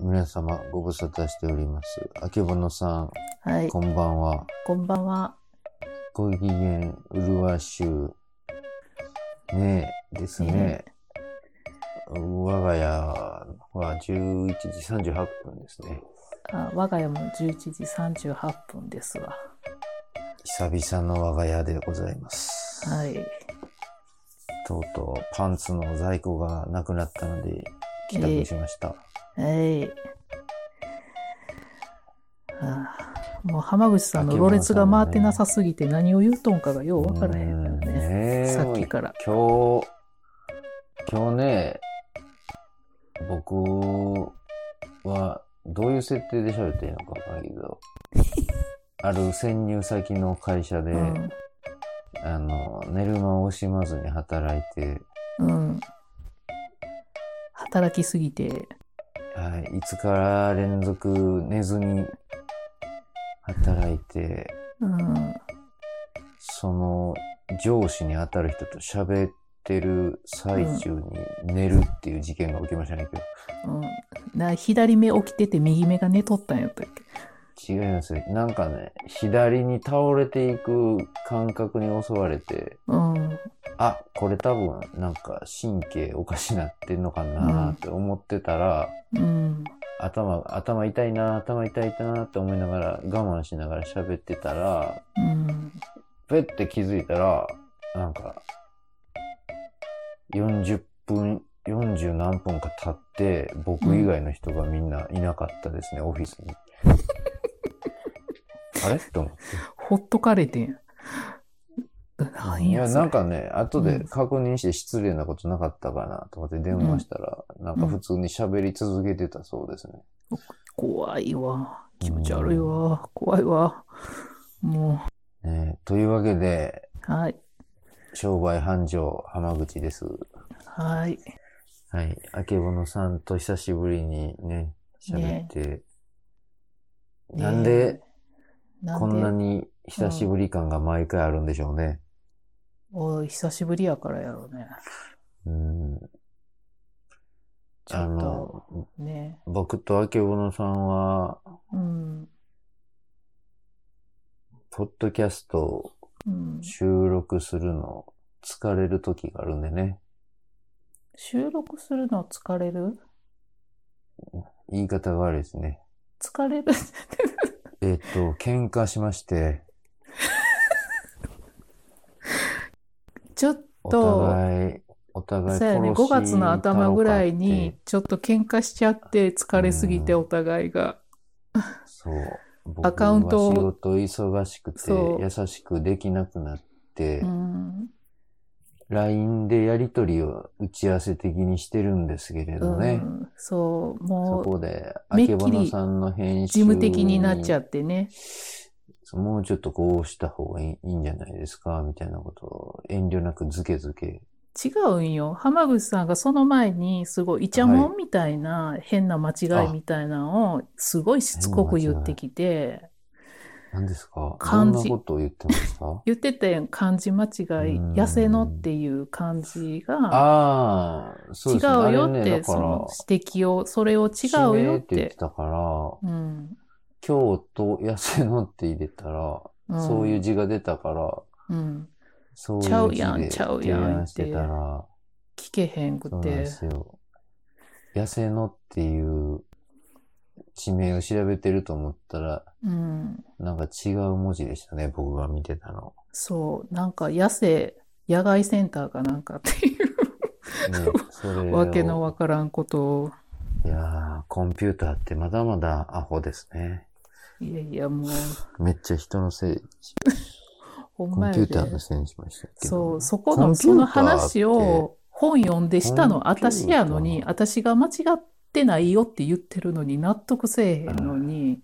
皆様ご無沙汰しております。あけぼのさん、はい。こんばんは。こんばんは。ご機嫌うるわしゅう。ねえ、ですね。我が家は11時38分ですね。あ我が家も11時38分ですわ。久々の我が家でございます。はい。とうとうパンツの在庫がなくなったのでしました。はい。あもう浜口さんのろれつが回ってなさすぎて何を言うとんかがようわからへんからうんね。ねえさっきから。今日、今日ね、僕はどういう設定で喋っていいのかわからんけど、ある潜入先の会社で、うん。あの、寝る間を惜しまずに働いて、うん。働きすぎて、はい、いつから連続寝ずに働いて、うん。その上司に当たる人と喋ってる最中に寝るっていう事件が起きましたね、今日。うん、な左目起きてて右目が寝とったんやったっけ？違いますよ。なんかね、左に倒れていく感覚に襲われて、うん。あ、これ多分なんか神経おかしなってんのかなって思ってたら、うん。頭、頭痛いな、頭痛いなって思いながら我慢しながら喋ってたら、うん。ペッて気づいたら、なんか、40分、40何分か経って、僕以外の人がみんないなかったですね、オフィスに。あれ？と思って。ほっとかれてん。なんいや、なんかね、後でうん確認して失礼なことなかったかなと思って電話したら、なんか普通に喋り続けてたそうですね。怖いわ。気持ち悪いわ。怖いわ。もねというわけで、う、はい。商売繁盛浜口です。はい。はい。あけぼのさんと久しぶりにね、喋って、なんでなんでこんなに久しぶり感が毎回あるんでしょうね。おい、久しぶりやからやろうね。うん。あちょっと、の、ね。僕とあけぼのさんは、うん。ポッドキャスト。収録するの疲れる時があるんでね。収録するの疲れる？言い方が悪いですね。疲れるえっ、と、喧嘩しまして、ちょっおと、互い、お互いそうやね、5殺し月の頭ぐらいにちょっと喧嘩しちゃって、疲れすぎて、うんお互いが。そう。僕アカウントをは仕事忙しくて優しくできなくなって、うん。LINE でやりとりを打ち合わせ的にしてるんですけれどね。うん、そう、そもう、こで、あけぼのさんの編集事務的になっちゃっってね。もうちょっとこうした方がいいいいんじゃないですかみたいなことを遠慮なくずけずけ。違うんよ。浜口さんがその前に、すごいイチャモンみたいな、変な間違いみたいなのを、すごいしつこく言ってきて、何ですか？ど漢字んなことを言ってますか？言ってたやん、漢字間違い、うん痩せのっていう漢字が、ああ、そう違ですね。うよって、だからその、指摘を、それを違う地よっ名って言ってて。たから、うん。京都痩せのって入れたら、うんそういう字が出たから、うん。そうちゃいう字うやんでちゃうやん提案してたら、聞けへんくてそうなんで。すよ。痩せのっていう地名を調べてると思ったら、うん。なんか違う文字でしたね、僕が見てたの。そう。なんか、野生、野外センターかなんかっていう、ね、わけのわからんことを。いやー、コンピューターってまだまだアホですね。いやいや、もう、めっちゃ人のせい、ほんまやでコンピューターのせいにしましたけど。そう、そこコの、その話を本読んでしたの私やのに、私が間違ってないよって言ってるのに納得せえへんのに、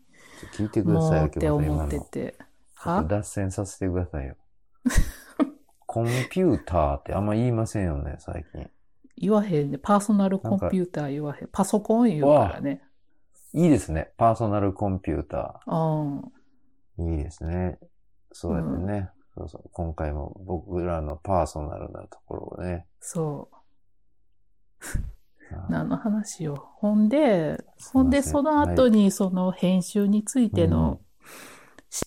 聞いてくださいよ、って思ってて。は？脱線させてくださいよ。コンピューターってあんま言いませんよね、最近。言わへんね。パーソナルコンピューター言わへん。パソコン言うからね。いいですね。パーソナルコンピュータうん。ー。いいですね。そうやってね。そうそう。今回も僕らのパーソナルなところをね。そあ何の話よ。ほんで、ほんで、その後にその編集についての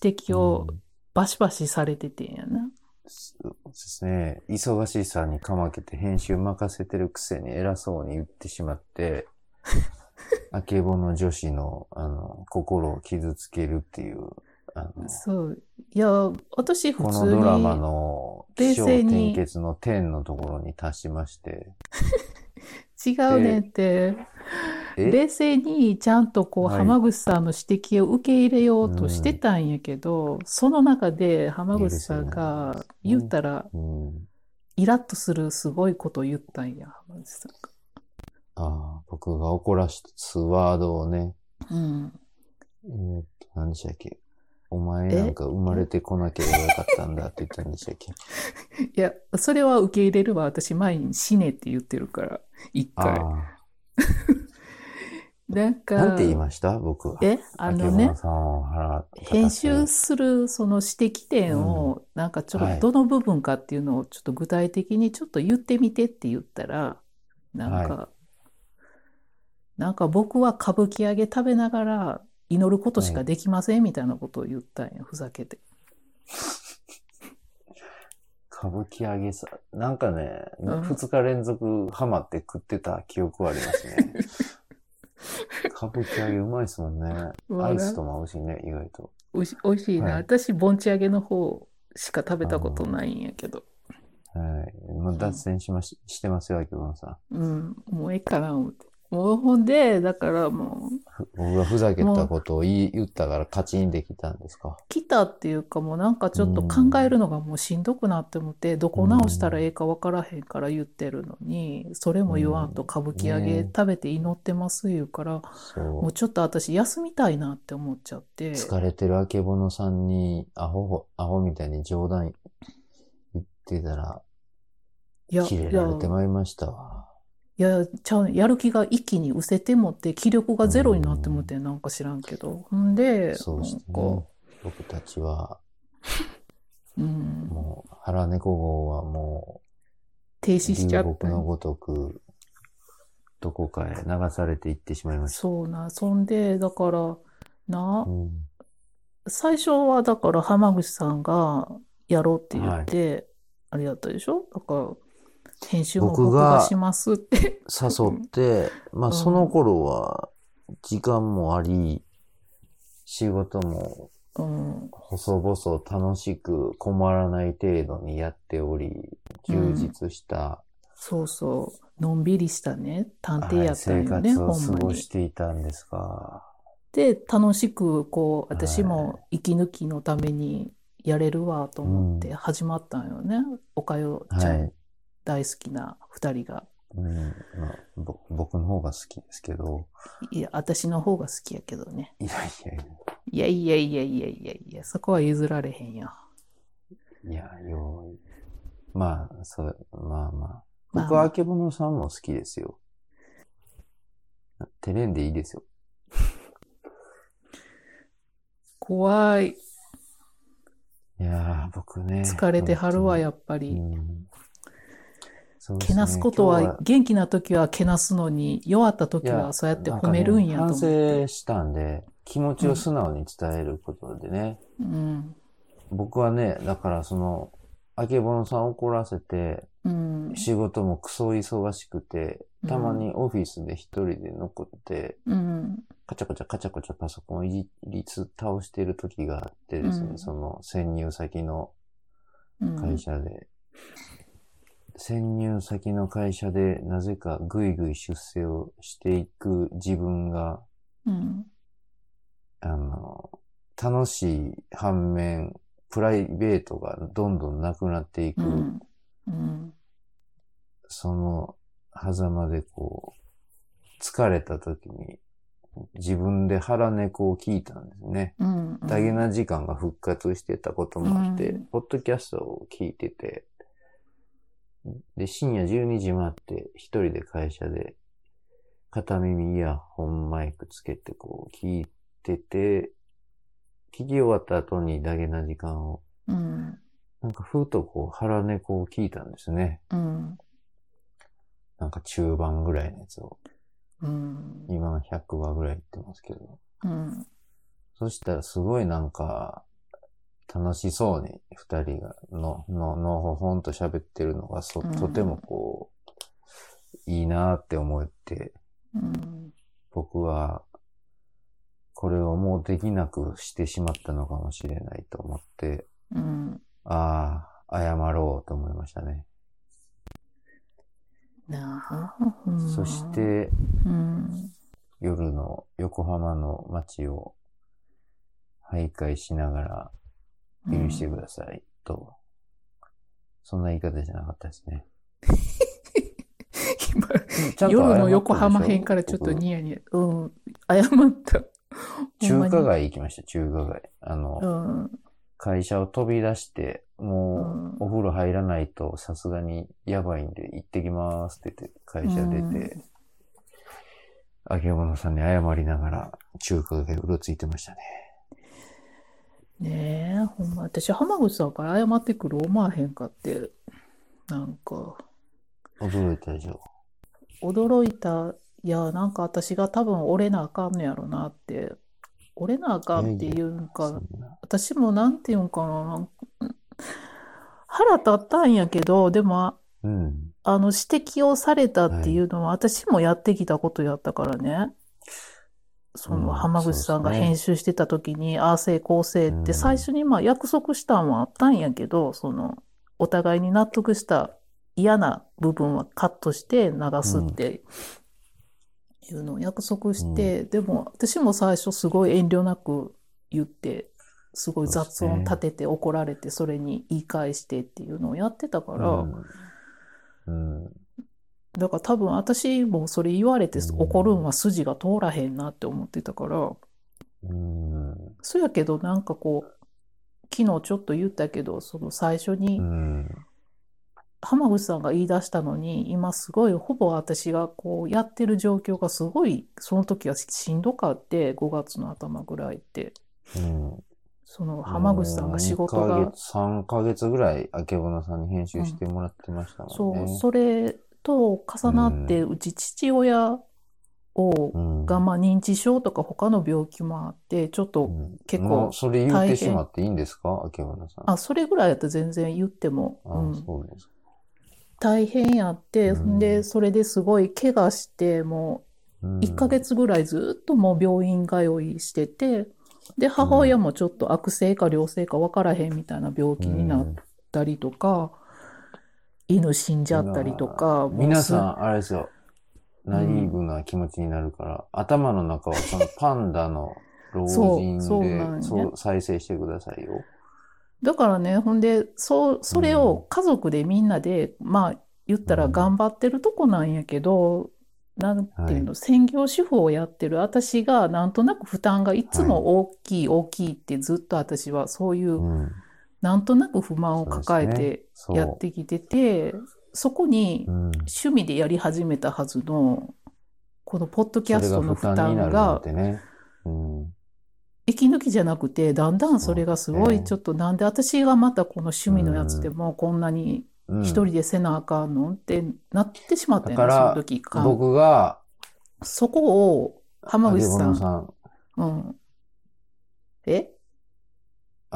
指摘をうんバシバシされててんやな。そうですね。忙しさにかまけて編集任せてるくせに偉そうに言ってしまって、あけぼの女子の、あの、心を傷つけるっていう、あの、そう。いや、私普こ通に。のドラマの冷静に転結の点のところに達しまして、違うねんって。え？冷静にちゃんとこう、はい浜口さんの指摘を受け入れようとしてたんやけど、その中で浜口さんが言ったら、うん。イラッとするすごいことを言ったんや、浜口さんが。ああ、僕が怒らすワードをね、うん。えーっと、何でしたっけ？お前なんか生まれてこなければよかったんだって言ったんでしたっけ？いや、それは受け入れるわ。私前に死ねって言ってるから、一回。あ なんか、あ。なんて言いました？僕は。え、あのね編集するその指摘点を、なんかちょっはいとどの部分かっていうのをちょっと具体的にちょっと言ってみてって言ったら、なんか、なんか僕は歌舞伎揚げ食べながら祈ることしかできませんみたいなことを言ったんや、ふざけて。歌舞伎揚げさ、なんかね、うん二日連続ハマって食ってた記憶はありますね。歌舞伎揚げうまいですもんね。アイスとも合うしね、意外と。おいしおいしいな。はい私、盆地揚げの方しか食べたことないんやけど。はい。もう脱線しまし、してますよ、あけぼのさん。うん、もうええかな思って。もうほんで、だからもう、ふ僕がふざけたことを言い言ったからカチンできたんですか？来たっていうかもうなんかちょっと考えるのがもうしんどくなって思って、どこ直したらええかわからへんから言ってるのに、それも言わんと歌舞伎揚げね食べて祈ってます言うから。もうちょっと私休みたいなって思っちゃって。疲れてるあけぼのさんに、アホ、アホみたいに冗談言ってたら、いや、キレいやられてまいりましたわ。いや、ちゃう、やる気が一気に失せてもって、気力がゼロになってもって、なんか知らんけど。ほんで、そうね。僕たちは、うん、もう、腹猫号はも停う、止しちゃった流木。のごとく、どこかへ流されていってしまいました。そうな、そんで、だから、なう、ん。最初はだから浜口さんがやろうって言って、あれやったでしょ？だから、編集も僕僕ががしますって。誘って、まあうん。その頃は、時間もあり、仕事もうん、細々楽しく困らない程度にやっており、充実した、そうそう、のんびりしたね、探偵はいやったよね、ほ活を過。ごしていたんですが、で、楽しく、こう、私はも息抜きのためにやれるわと思って始まったんよね。おかよちゃん。はい。大好きな二人が。うんまあ、ぼ僕の方が好きですけど、いや、私の方が好きやけどね。いやいやいいやいやいやいやいやいや、そこは譲られへんよ。や、いや、よい。まあ、そう、まあまあ。まあ僕はあけぼのさんも好きですよ。照れんでいいですよ。怖い。いやー、僕ね。疲れてはるわ、本やっぱり。うんそうですけねなすこと今日は、元気な時はけなすのに、弱った時いやはそうやって褒めるんやと思っなんか。反省したんで、気持ちを素直に伝えることでね、うん。僕はね、だからその、あけぼのさん怒らせて、うん。仕事もクソ忙しくて、たまにオフィスで一人で残って、うん。カチャカチャカチャカチャパソコンをいじりつ倒してる時があってですね、うんその潜入先のうん。会社で、潜入先の会社でなぜかぐいぐい出世をしていく自分が、うん。あの、楽しい反面、プライベートがどんどんなくなっていく、うん。うん。その狭間でこう、疲れた時に自分で腹猫を聞いたんですね。うん。ダゲな時間が復活してたこともあって、うんポッドキャストを聞いてて、で、深夜12時回って一人で会社で片耳イヤホンマイクつけてこう聞いてて、聞き終わった後にダゲな時間を、うん。なんかふとこう腹猫を聞いたんですね。うん。なんか中盤ぐらいのやつを。うん。今100話ぐらい言ってますけど。うん。そしたらすごいなんか、楽しそうに二人が、の、の、のほほんと喋ってるのがそ、うんとてもこう、いいなって思って、うん。僕は、これをもうできなくしてしまったのかもしれないと思って、うん。ああ、謝ろうと思いましたね。なあ、ほんまそし、て、うん。夜の横浜の街を徘徊しながら、許してください、と。そんな言い方じゃなかったですね。今、夜の横浜編からちょっと僕ニヤニヤ。うん。謝った。中華街行きました、中華街。あの、にうん。会社を飛び出して、もうお風呂入らないとさすがにやばいんで、行ってきますって言って、会社出て、あけぼのさんに謝りながら、中華街うろついてましたね。ねえ、ほんま。私、浜口さんから謝ってくる思わへんかって。なんか、驚いたでしょ。驚いた。いや、なんか私が多分折れなあかんのやろなって。折れなあかんっていうんか、そんな私もなんていうんかな。腹立ったんやけど、でも、うん。あの、指摘をされたっていうのは、私もやってきたことやったからね。その、うん浜口さんが編集してた時に、ああせいこうせいってうん最初にまあ約束したんはあったんやけど、その、お互いに納得した嫌な部分はカットして流すっていうのを約束して、でも私も最初すごい遠慮なく言って、すごい雑音立てて怒られて、それに言い返してっていうのをやってたから、うん。うん。だから多分私もそれ言われてうん怒るんは筋が通らへんなって思ってたから、うん。そやけどなんかこう、昨日ちょっと言ったけど、その最初にうん。浜口さんが言い出したのに、今すごいほぼ私がこうやってる状況がすごい、その時はしんどかって、5月の頭ぐらいって。うん。その浜口さんが仕事が2ヶ、月、3ヶ月ぐらい、あけぼのさんに編集してもらってましたもんね。そう、それと重なって、うち父親を、うん。が、まあ認知症とか他の病気もあって、ちょっとうん。結構もうそれ言ってしまっていいんですか？あけぼのさん。あ、それぐらいやったら全然言っても、あうん、そうですか。大変やって、うん。で、それですごい怪我して、もうん。う1ヶ月ぐらいずっともう病院通いしてて、で、母親もちょっと悪性か良性か分からへんみたいな病気になったりとか、犬死んじゃったりとか、皆さん、あれですよ。ナイーブな気持ちになるから、頭の中はそのパンダの老人そうそうで、そう再生してくださいよ。だからね、ほんで、そう、それを家族でみんなで、まあ、言ったら頑張ってるとこなんやけど、なんていうの、専業主婦をやってる私が、なんとなく負担がいつも大きい、大きいってずっと私はそういう、うん。なんとなく不満を抱えてやってきてて、そこにうん。趣味でやり始めたはずの、このポッドキャストの負担が。息抜きじゃなくて、だんだんそれがすごいちょっとなんで私がまたこの趣味のやつでもこんなにうん。一人でせなあかんのってなってしまったんやだからその時か。僕が、そこを浜口さん、うん。え？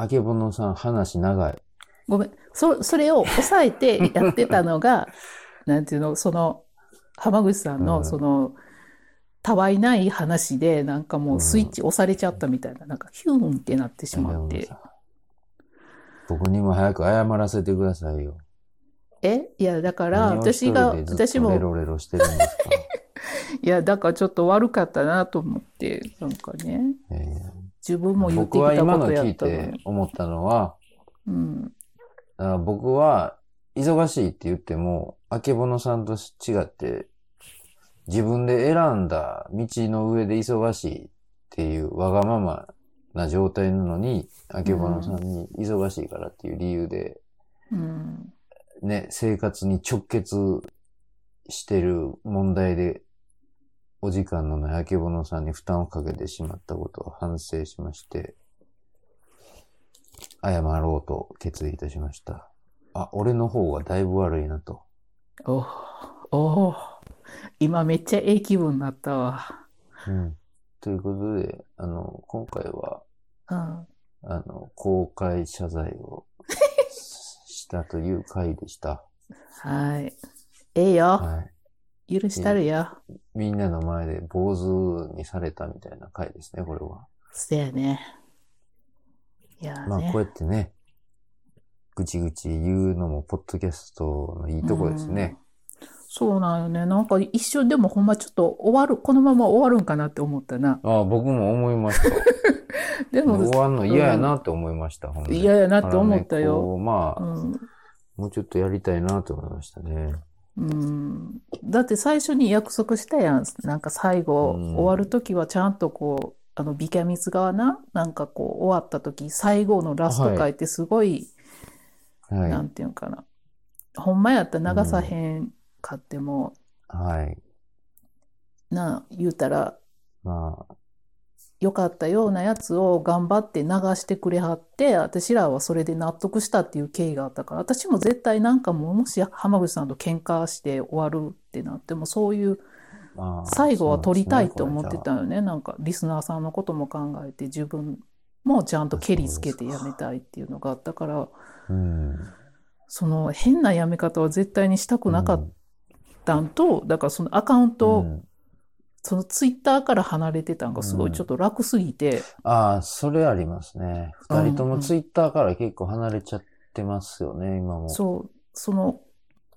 あけぼのさん話長い。ごめん。そ、それを抑えてやってたのが、なんていうの、その、浜口さんの、うん。その、たわいない話で、なんかもうスイッチ押されちゃったみたいな、なんかヒューンってなってしまって。僕にも早く謝らせてくださいよ。え？いや、だから、私が、私も。レ、ロレロしてるんですか？いや、だからちょっと悪かったなと思って、なんかね、えー自分も言って僕はきたこ今の聞いとやったのてに。思ったのは、うん。あ僕は忙しいって言っても、あけぼのさんと違って、自分で選んだ道の上で忙しいっていうわがままな状態なのに、あけぼのさんに忙しいからっていう理由で、うん。ね、生活に直結してる問題で、お時間のないあけぼのさんに負担をかけてしまったことを反省しまして、謝ろうと決意いたしました。あ、俺の方がだいぶ悪いなと。おお今めっちゃええ気分になったわ。うん。ということで、あの、今回は、うん。あの、公開謝罪をしたという回でした。はい。ええよ。はい。許したるよ。みんなの前で坊主にされたみたいな回ですね、これは。せやね。いやまあ、ねこうやってね、ぐちぐち言うのも、ポッドキャストのいいとこですね。そうなんよね。なんか一瞬でもほんまちょっと終わる、このまま終わるんかなって思ったな。ああ、僕も思いました。でも、終わんの嫌やなって思いました、ほんで嫌やなって思ったよまあ、うん。もうちょっとやりたいなと思いましたね。うん。だって最初に約束したやん。なんか最後、うん終わるときはちゃんとこう、あの、ビキャミツ側な、なんかこう、終わったとき、最後のラスト回ってすごい、はい。なんていうんかな。ほんまやったら流さへんかっても、はい。な、言うたら、まあ、良かったようなやつを頑張って流してくれはって、私らはそれで納得したっていう経緯があったから、私も絶対なんかもう、もし浜口さんと喧嘩して終わるってなっても、そういうまあ、最後は撮りたいって思ってたよね。なんかリスナーさんのことも考えて、自分もちゃんとケリつけてやめたいっていうのがあったから。その変なやめ方は絶対にしたくうん。なかったんと、だからそのアカウント、うんそのツイッターから離れてたんがすごいちょっと楽すぎて、ああ、それありますね。二人ともツイッターから結構離れちゃってますよね、今も。そう、その、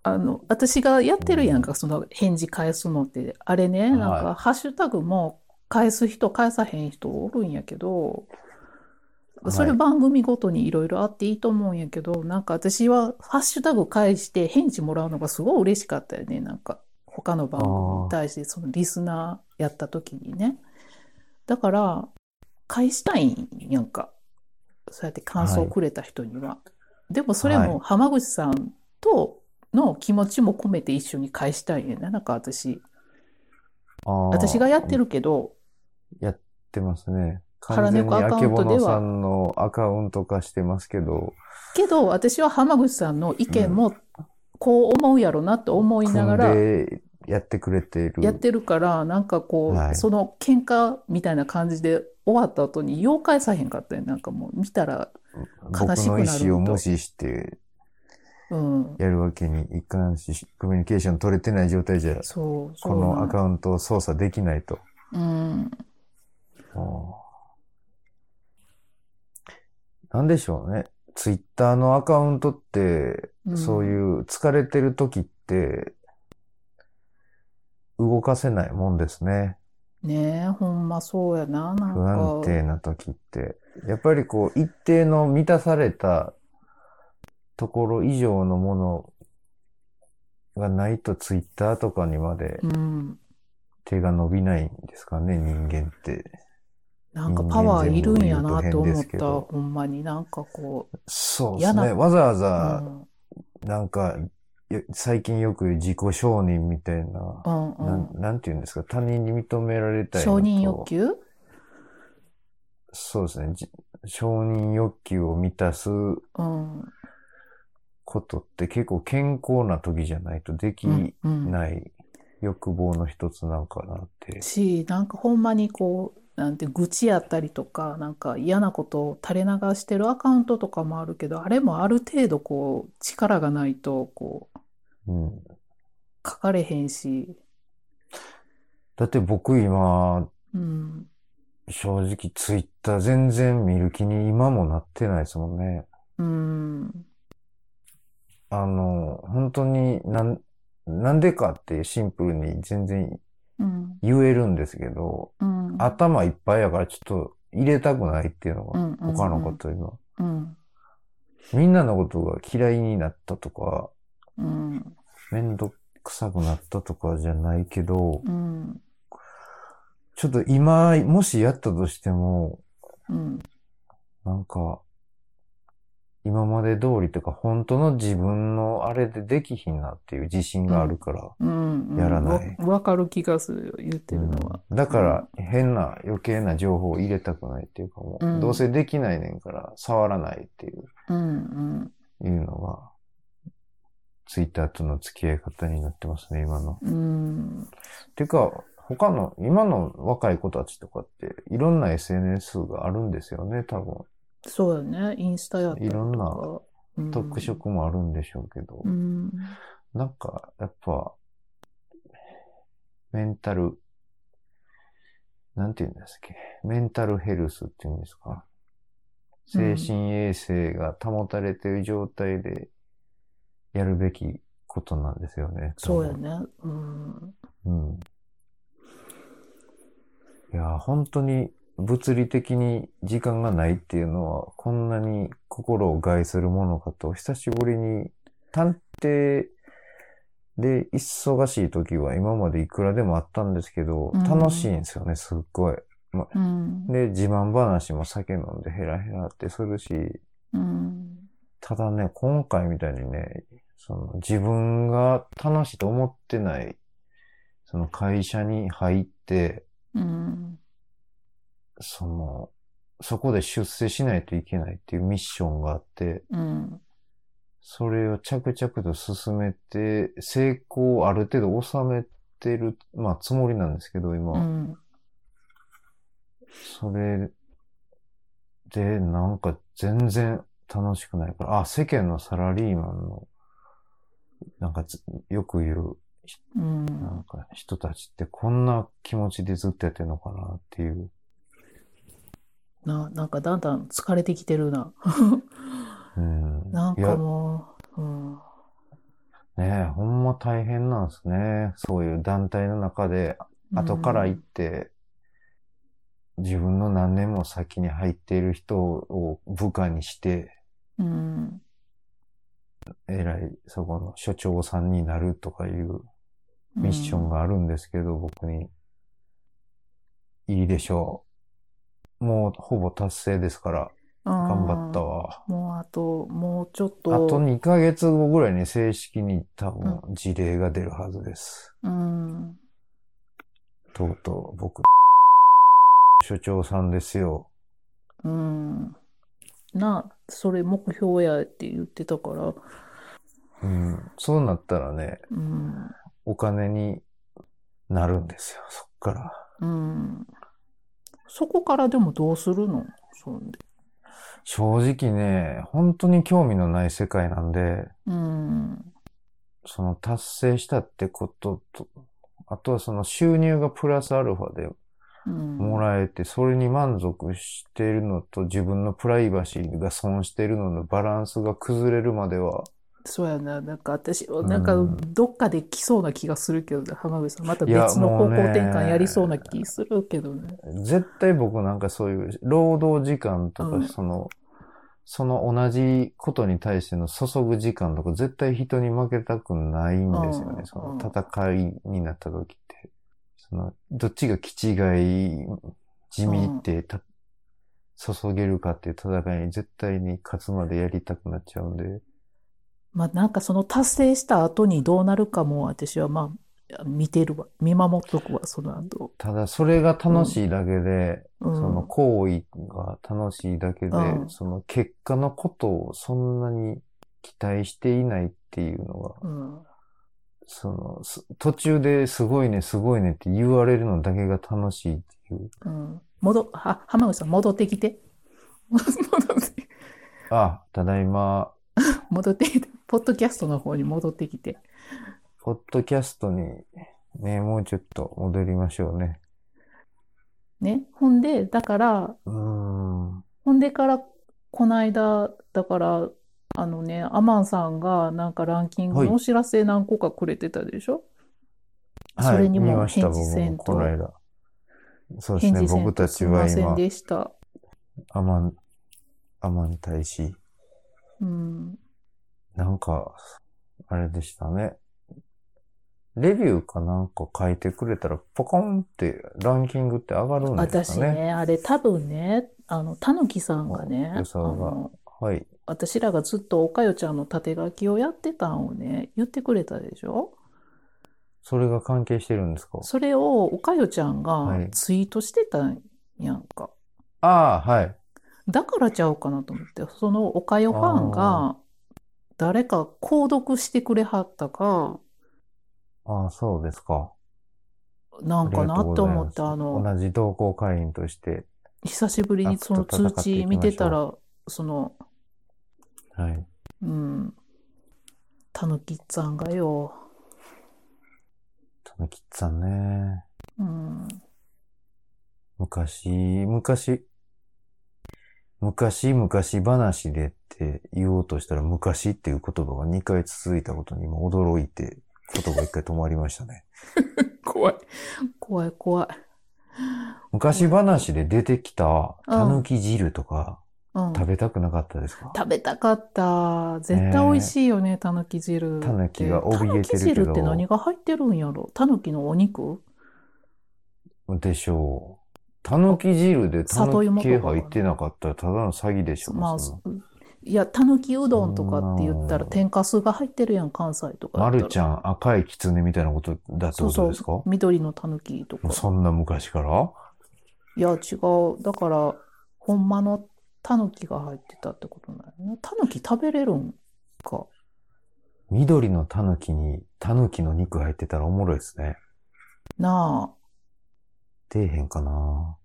あの、私がやってるやんか、その返事返すのって。あれね、なんはか、ハッシュタグも返す人、返さへん人おるんやけど、それはい番組ごとにいろいろあっていいと思うんやけど、なんか私はハッシュタグ返して返事もらうのがすごい嬉しかったよね。なんか、他の番組に対して、そのリスナーやった時にね。だから、返したいんやんか。そうやって感想をくれた人には。でもそれはいも浜口さんとの気持ちも込めて一緒に返したいんやな。なんか私、私がやってるけど、やってますね。腹完全に猫アカウントではあけぼのさんのアカウント化してますけど、けど私は浜口さんの意見もこう思うやろなと思いながら組やってくれている。やってるから、なんかこう、はいその喧嘩みたいな感じで終わった後に妖怪さへんかったよ。なんかもう見たら、僕悲しくなるの意思を無視してうん。やるわけにいかんし、コミュニケーション取れてない状態じゃ、そう、そうこのアカウントを操作できないと。うん。なんでしょうね。ツイッターのアカウントって、うんそういう疲れてる時って、動かせないもんですね。ねえ、ほんまそうやな、なん不安か。定な時って。やっぱりこう、一定の満たされたところ以上のものがないとツイッターとかにまでうん。手が伸びないんですかね、人間って。なんかパワーいるんやなと思った。ほんまになんかこそうですね。わざわう。ざう、ん。なんか、よ最近よく自己承認みたいな、うんうなんん。なんていうんですか、他人に認められたい承認欲求？そうですね。じ承認欲求を満たすうん。ことって結構健康な時じゃないとできうん。うん。ない欲望の一つなんかなって。し、なんかほんまにこう、なんて愚痴やったりとか、なんか嫌なことを垂れ流してるアカウントとかもあるけど、あれもある程度こう、力がないと、こう、うん。書かれへんし、だって僕今、うん。正直ツイッター全然見る気に今もなってないですもんね。うん。あの、本当になん、なんでかってシンプルに全然うん。言えるんですけど、うん。頭いっぱいやからちょっと入れたくないっていうのが他のこと今。うん。みんなのことが嫌いになったとか、うん。めんどくさくなったとかじゃないけど、うん。ちょっと今、もしやったとしても、うん。なんか、今まで通りとか、本当の自分のあれでできひんなっていう自信があるから。うん。やらないわわかる気がするよ、言ってるのは。うんだから、変な余計な情報を入れたくないっていうかもう、うんどうせできないねんから、触らないっていう、うん。うん。いうのが、ツイッターとの付き合い方になってますね、今の。うん。てか、他の、今の若い子たちとかって、いろんな SNS があるんですよね、多分。そうよね。インスタやったりとか。いろんなうん特色もあるんでしょうけど、うん。なんか、やっぱ、メンタル、なんて言うんですっけ、メンタルヘルスっていうんですか？精神衛生が保たれている状態でやるべきことなんですよね。そうやね。うん。うん。いや、本当に物理的に時間がないっていうのは、こんなに心を害するものかと、久しぶりに探偵で忙しい時は今までいくらでもあったんですけど、うん楽しいんですよね、すっごい。うん。で、自慢話も酒飲んでヘラヘラってするし、うん。ただね、今回みたいにね、その自分が楽しいと思ってない、その会社に入って、うん。その、そこで出世しないといけないっていうミッションがあって、うん。それを着々と進めて、成功をある程度収めてる、まあつもりなんですけど、今。うん。それで、なんか全然楽しくないから、あ、世間のサラリーマンの、なんかずよく言う、うん。なんか人たちってこんな気持ちでずっとやってるのかなっていう。な、なんかだんだん疲れてきてるな。うん。なんかもう、うん。ねえ、ほんま大変なんですね。そういう団体の中で、後から行って、自分の何年も先に入っている人を部下にして、うん。偉い、そこの所長さんになるとかいうミッションがあるんですけど、僕に。いいでしょう。もうほぼ達成ですから、頑張ったわ。わ。もうあと、もうちょっあとと、2ヶ月後ぐらいに正式に多分事例が出るはずです。うん。とうとう僕、所長さんですよ。うん。な、それ目標やって言ってたから、うん。そうなったらね、うん。お金になるんですよ、そっから。うん。そこからでもどうするの？そんで。正直ね、本当に興味のない世界なんで、うん。その達成したってことと、あとはその収入がプラスアルファでうん。もらえて、それに満足しているのと自分のプライバシーが損しているののバランスが崩れるまでは、そうやな。なんか私、なんかうんどっかで来そうな気がするけどね、浜口さん。また別の方向転換やりそうな気するけどね。絶対僕なんかそういう労働時間とか、うんその、その同じことに対しての注ぐ時間とか絶対人に負けたくないんですよね。うんその戦いになった時って。その、どっちが気違い、地味ってた、注げるかっていう戦いに絶対に勝つまでやりたくなっちゃうんで。まあなんかその達成した後にどうなるかも私はまあ見てるわ。見守っとくわ、その後。ただそれが楽しいだけで、うん。その行為が楽しいだけで、うんその結果のことをそんなに期待していないっていうのが、うん。その、す途中ですごいね、すごいねって言われるのだけが楽しいっていう。うん。戻、は、浜口さん戻ってきて。戻って、あ、ただいま、戻ってきて。ポッドキャストの方に戻ってきて。ポッドキャストにね、もうちょっと戻りましょうね。ね。ほんで、だから、うーん。ほんでから、この間、だから、あのね、アマンさんがなんかランキングのお知らせ何個かくれてたでしょ？それにも返事せんと僕もこの間。そうですね、僕たちとすいませんは今、でした。アマン、アマン大使。うん。なんか、あれでしたね。レビューかなんか書いてくれたら、ポコンってランキングって上がるんですかね。私ね、あれ多分ね、あの、たぬきさんがね、がの、はい。私らがずっとおかよちゃんの縦書きをやってたんをね、言ってくれたでしょ？それが関係してるんですか？それをおかよちゃんがはいツイートしてたんやんか。ああ、はい。だからちゃうかなと思って、そのおかよファンが、誰か購読してくれはったか、ああ、そうですか。なんかなと思って、あの、同じ同好会員として。久しぶりにその通知見てたら、その、はい。うん、たぬきさんがよ、たぬきさんね。うん、昔、昔、昔、昔話でって言おうとしたら、昔っていう言葉が2回続いたことに今驚いて、言葉1回止まりましたね。怖い。怖い、怖い。昔話で出てきたたぬき汁とかうん。食べたくなかったですか？食べたかった。絶対美味しいよね、たぬき汁。たぬきが怯えてるけどたぬき汁って何が入ってるんやろ？たぬきのお肉？でしょう。たぬき汁でたぬき入ってなかったらただの詐欺でしょ。まあ、いや、たぬきうどんとかって言ったら天かすが入ってるやん、関西とかやま。るちゃん赤い狐みたいなことだってことですか？そうそう緑のたぬきとか。そんな昔から？いや、違う。だから、ほんまのたぬきが入ってたってことなんやな。たぬき食べれるんか。緑のたぬきにたぬきの肉入ってたらおもろいですね。なあ、出えへんかな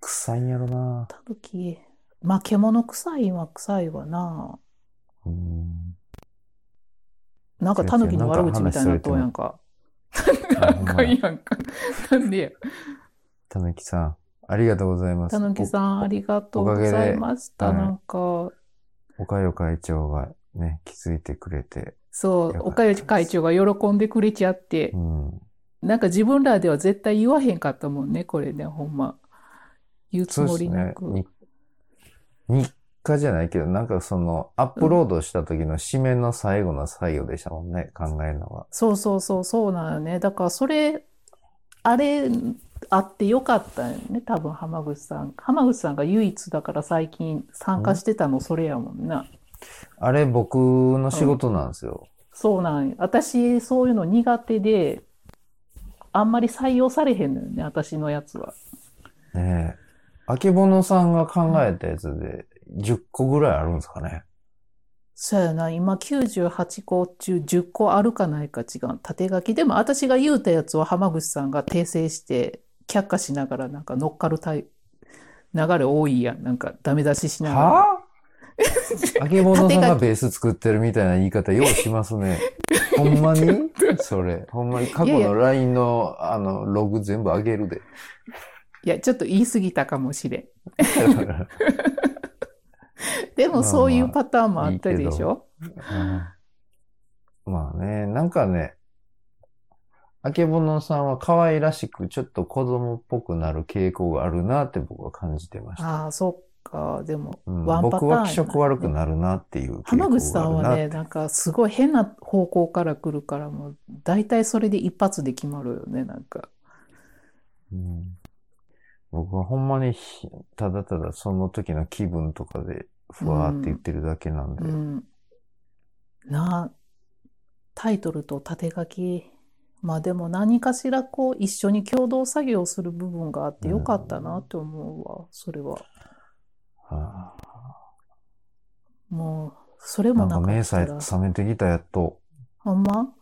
臭いんやろなたぬき。まあ、獣臭いは臭いわな。うん。なんかたぬきの悪口みたいになっとうやんか。なんかいやんか。なんでや。たぬきさん、ありがとうございます。たぬきさん、ありがとうございました。はいなんか、おかよ会長がね、気づいてくれて。そう、よかったです岡吉会長が喜んでくれちゃってう、ん。なんか自分らでは絶対言わへんかったもんね、これね、ほんま。言うつもりなく。。ねに日課じゃないけど、なんかその、アップロードした時の締めの最後の最後でしたもんね、考えるのが。そうそうそう、そうなんよね。だからそれ、あれ、あってよかったよね、多分浜口さん。浜口さんが唯一だから最近参加してたのそれやもんな。あれ僕の仕事なんですよ。そうなんよ私、そういうの苦手で、あんまり採用されへんのよね、私のやつは。ねえ。あけぼのさんが考えたやつで10個ぐらいあるんですかね。そうやな、今98個中10個あるかないか違う。縦書き。でも私が言うたやつを浜口さんが訂正して、却下しながらなんか乗っかるタイ流れ多いやん。なんかダメ出ししながら。はぁあけぼのさんがベース作ってるみたいな言い方ようしますね。ほんまに？それ。ほんまに過去の LINE のあのログ全部上げるで。いや、ちょっと言い過ぎたかもしれん。でもまあそういうパターンもあったでしょ？うんまあね、なんかね、あけぼのさんは可愛らしくちょっと子供っぽくなる傾向があるなって僕は感じてました。ああ、そっか。でも、うんワンパターン僕は気色悪くなるなっていう傾向があるな浜口さんはね、なんかすごい変な方向から来るから、もう大体それで一発で決まるよね、なんか。うん僕はほんまにひただただその時の気分とかでふわーって言ってるだけなんで。うん。なあ、タイトルと縦書き。まあでも何かしらこう一緒に共同作業する部分があってよかったなって思うわ、それは。はもう、それあ、なんか目もなかったら。さえ冷めてきたやっと。ほんま？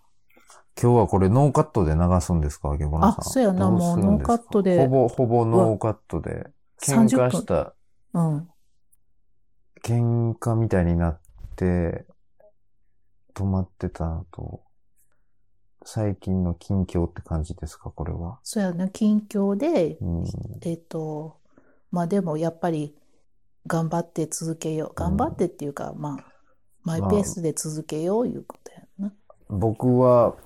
今日はこれノーカットで流すんですかあけぼのさん。あそうやなもうノーカットでほぼ、ほぼノーカットで。30分喧嘩した、うん。喧嘩みたいになって、止まってたのと、最近の近況って感じですかこれは？そうやね、近況で、うん。えっと、まあでもやっぱり頑張って続けよう。頑張ってっていうか、まあ、マイペースで続けよういうことやな。僕は、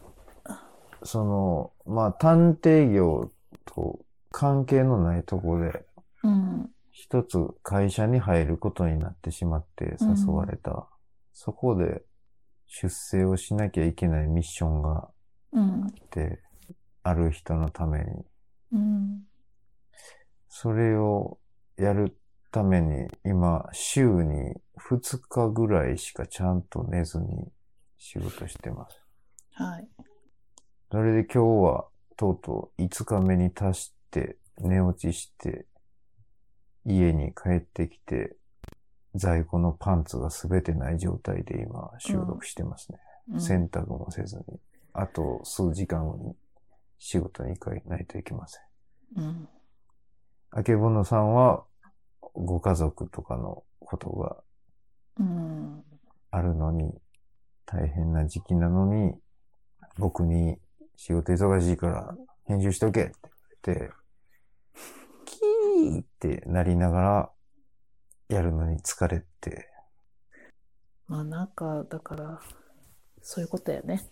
その、まあ、探偵業と関係のないとこで、うん。一つ会社に入ることになってしまって誘われた。そこで出世をしなきゃいけないミッションがあうん。って、ある人のために、うん。それをやるために、今、週に2日ぐらいしかちゃんと寝ずに仕事してます。はい。それで今日はとうとう5日目に達して寝落ちして家に帰ってきて在庫のパンツが全てない状態で今収録してますね。うん洗濯もせずに。あと数時間後に仕事に行かないといけません。うん。あけぼのさんはご家族とかのことがうん。あるのに、大変な時期なのに、僕に仕事忙しいから編集しとけって言われて、キーってなりながらやるのに疲れて、まあなんか、だから、そういうことやね。